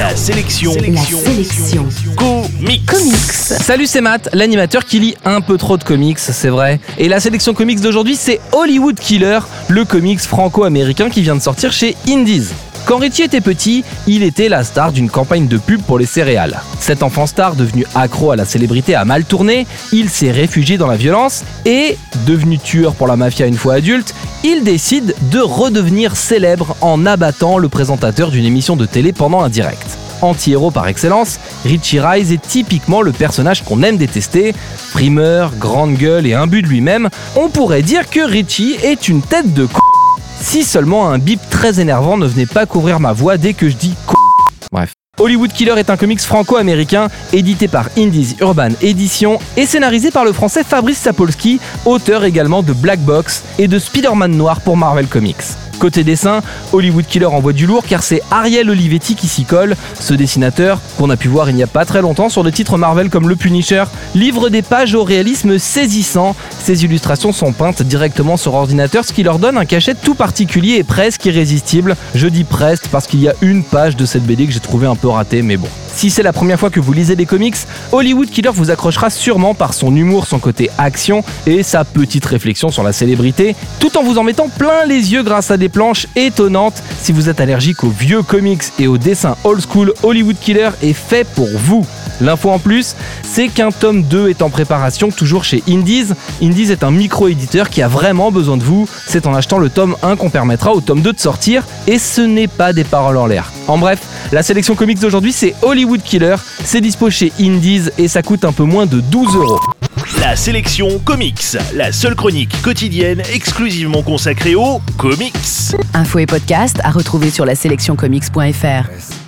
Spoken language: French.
La sélection. La sélection. Comics. Comics. Salut, c'est Matt, l'animateur qui lit un peu trop de comics, c'est vrai. Et la sélection comics d'aujourd'hui, c'est Hollywood Killer, le comics franco-américain qui vient de sortir chez Indies. Quand Richie était petit, il était la star d'une campagne de pub pour les céréales. Cet enfant star, devenu accro à la célébrité, a mal tourné, il s'est réfugié dans la violence et, devenu tueur pour la mafia une fois adulte, il décide de redevenir célèbre en abattant le présentateur d'une émission de télé pendant un direct. Anti-héros par excellence, Richie Rise est typiquement le personnage qu'on aime détester. Primeur, grande gueule et imbu de lui-même, on pourrait dire que Richie est une tête de c***. Si seulement un bip très énervant ne venait pas couvrir ma voix dès que je dis. Hollywood Killer est un comics franco-américain édité par Indies Urban Edition et scénarisé par le français Fabrice Sapolsky, auteur également de Black Box et de Spider-Man Noir pour Marvel Comics. Côté dessin, Hollywood Killer envoie du lourd car c'est Ariel Olivetti qui s'y colle, ce dessinateur qu'on a pu voir il n'y a pas très longtemps sur des titres Marvel comme Le Punisher, livre des pages au réalisme saisissant. Ces illustrations sont peintes directement sur ordinateur, ce qui leur donne un cachet tout particulier et presque irrésistible. Je dis presque parce qu'il y a une page de cette BD que j'ai trouvé un peu ratée, mais bon. Si c'est la première fois que vous lisez des comics, Hollywood Killer vous accrochera sûrement par son humour, son côté action et sa petite réflexion sur la célébrité, tout en vous en mettant plein les yeux grâce à des planches étonnantes. Si vous êtes allergique aux vieux comics et aux dessins old school, Hollywood Killer est fait pour vous. L'info en plus, c'est qu'un tome 2 est en préparation toujours chez Indies. Indies est un micro-éditeur qui a vraiment besoin de vous. C'est en achetant le tome 1 qu'on permettra au tome 2 de sortir et ce n'est pas des paroles en l'air. En bref, la sélection comics d'aujourd'hui c'est Hollywood Killer. C'est dispo chez Indies et ça coûte un peu moins de 12 euros. La sélection comics. La seule chronique quotidienne exclusivement consacrée aux comics. Info et podcast à retrouver sur la sélectioncomics.fr.